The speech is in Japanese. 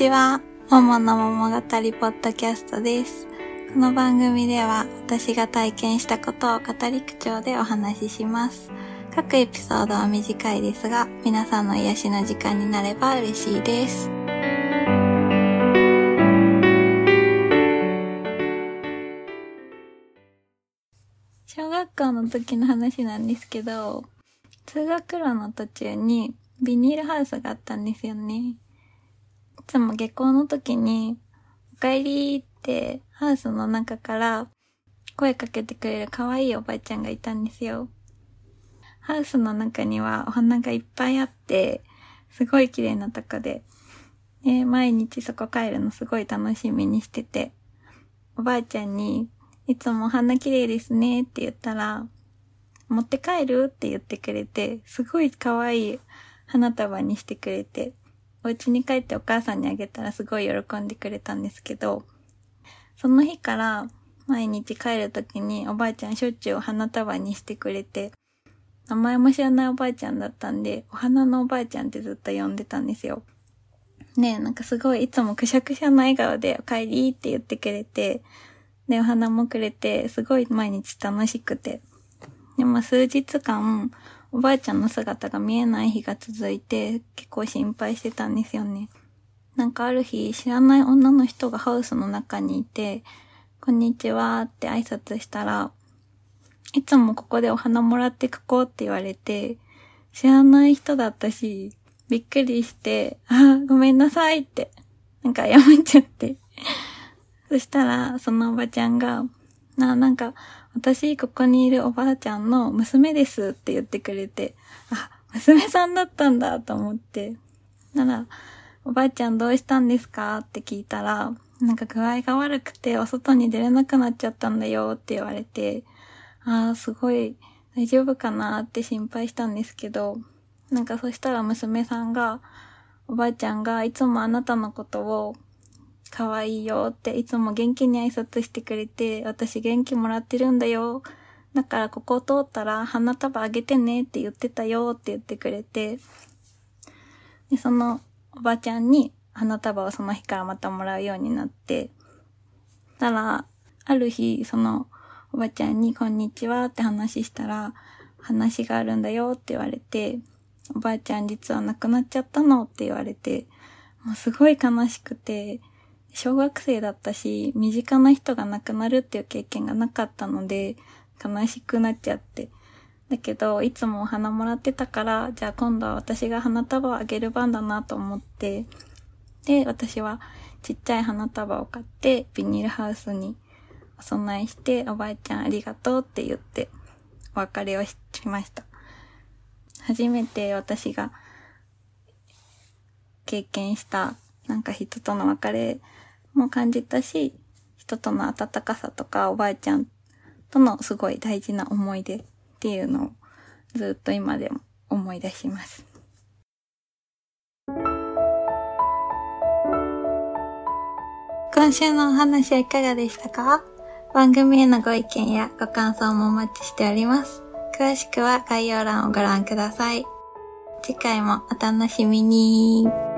ちは。ももの桃語りポッドキャストです。この番組では私が体験したことを語り口調でお話しします。各エピソードは短いですが、皆さんの癒しの時間になれば嬉しいです。小学校の時の話なんですけど、通学路の途中にビニールハウスがあったんですよね。いつも下校の時に、お帰りってハウスの中から声かけてくれる可愛いおばあちゃんがいたんですよ。ハウスの中にはお花がいっぱいあって、すごい綺麗なとこで、で、毎日そこ帰るのすごい楽しみにしてて、おばあちゃんに、いつもお花綺麗ですねって言ったら、持って帰るって言ってくれて、すごい可愛い花束にしてくれて、お家に帰ってお母さんにあげたらすごい喜んでくれたんですけど、その日から毎日帰るときにおばあちゃんしょっちゅうお花束にしてくれて、名前も知らないおばあちゃんだったんで、お花のおばあちゃんってずっと呼んでたんですよ。ねえなんかすごいいつもくしゃくしゃな笑顔でお帰りって言ってくれて、で、お花もくれて、すごい毎日楽しくて。でも数日間、おばあちゃんの姿が見えない日が続いて、結構心配してたんですよね。なんかある日、知らない女の人がハウスの中にいて、こんにちはって挨拶したら、いつもここでお花もらってくこうって言われて、知らない人だったし、びっくりして、あ、ごめんなさいって、なんか謝っちゃって。そしたら、そのおばちゃんが、な、なんか、私、ここにいるおばあちゃんの娘ですって言ってくれて、あ、娘さんだったんだと思って。なら、おばあちゃんどうしたんですかって聞いたら、なんか具合が悪くてお外に出れなくなっちゃったんだよって言われて、ああ、すごい大丈夫かなって心配したんですけど、なんかそしたら娘さんが、おばあちゃんがいつもあなたのことを可愛いよっていつも元気に挨拶してくれて、私元気もらってるんだよ。だからここを通ったら花束あげてねって言ってたよって言ってくれて、で、そのおばちゃんに花束をその日からまたもらうようになって、たら、ある日、そのおばちゃんにこんにちはって話したら、話があるんだよって言われて、おばあちゃん実は亡くなっちゃったのって言われて、もうすごい悲しくて、小学生だったし、身近な人が亡くなるっていう経験がなかったので、悲しくなっちゃって。だけど、いつもお花もらってたから、じゃあ今度は私が花束をあげる番だなと思って、で、私はちっちゃい花束を買って、ビニールハウスにお供えして、おばあちゃんありがとうって言って、お別れをしました。初めて私が経験した、なんか人との別れも感じたし、人との温かさとか、おばあちゃんとのすごい大事な思い出っていうのをずっと今でも思い出します。今週のお話はいかがでしたか？番組へのご意見やご感想もお待ちしております。詳しくは概要欄をご覧ください。次回もお楽しみに。